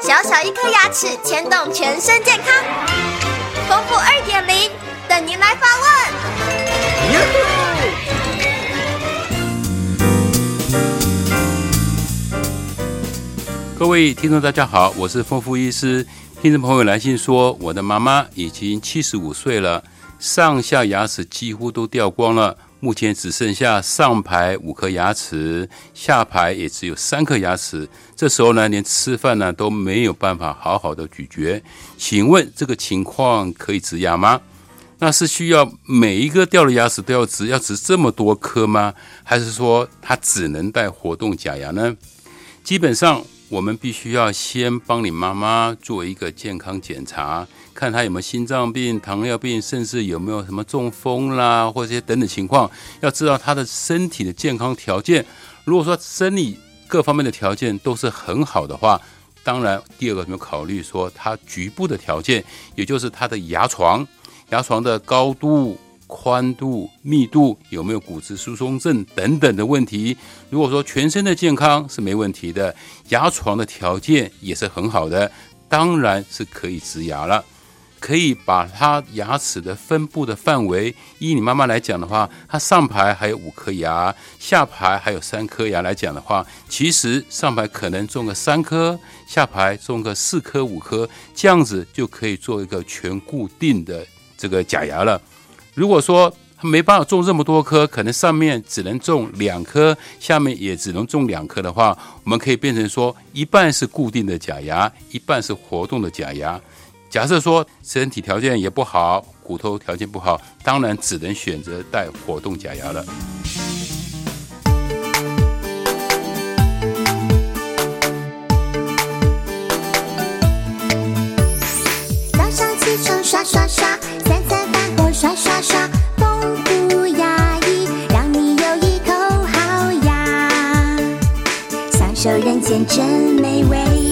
小小一颗牙齿牵动全身健康，丰富二点零等您来发问。各位听众，大家好，我是丰富医师。听众朋友来信说，我的妈妈已经七十五岁了，上下牙齿几乎都掉光了。目前只剩下上排五颗牙齿，下排也只有三颗牙齿。这时候呢，连吃饭呢都没有办法好好的咀嚼。请问这个情况可以植牙吗？那是需要每一个掉的牙齿都要植，要植这么多颗吗？还是说它只能戴活动假牙呢？基本上，我们必须要先帮你妈妈做一个健康检查。看她有没有心脏病、糖尿病，甚至有没有什么中风啦，或者些等等情况，要知道她的身体的健康条件。如果说生理各方面的条件都是很好的话，当然第二个有没有考虑说她局部的条件，也就是她的牙床、牙床的高度、宽度、密度有没有骨质疏松症等等的问题。如果说全身的健康是没问题的，牙床的条件也是很好的，当然是可以植牙了。可以把它牙齿的分布的范围，依你妈妈来讲的话，它上排还有五颗牙，下排还有三颗牙来讲的话，其实上排可能种个三颗，下排种个四颗五颗，这样子就可以做一个全固定的这个假牙了。如果说它没办法种这么多颗，可能上面只能种两颗，下面也只能种两颗的话，我们可以变成说一半是固定的假牙，一半是活动的假牙。假设说身体条件也不好，骨头条件不好，当然只能选择戴活动假牙了。早上起床刷刷刷，受人间真美味。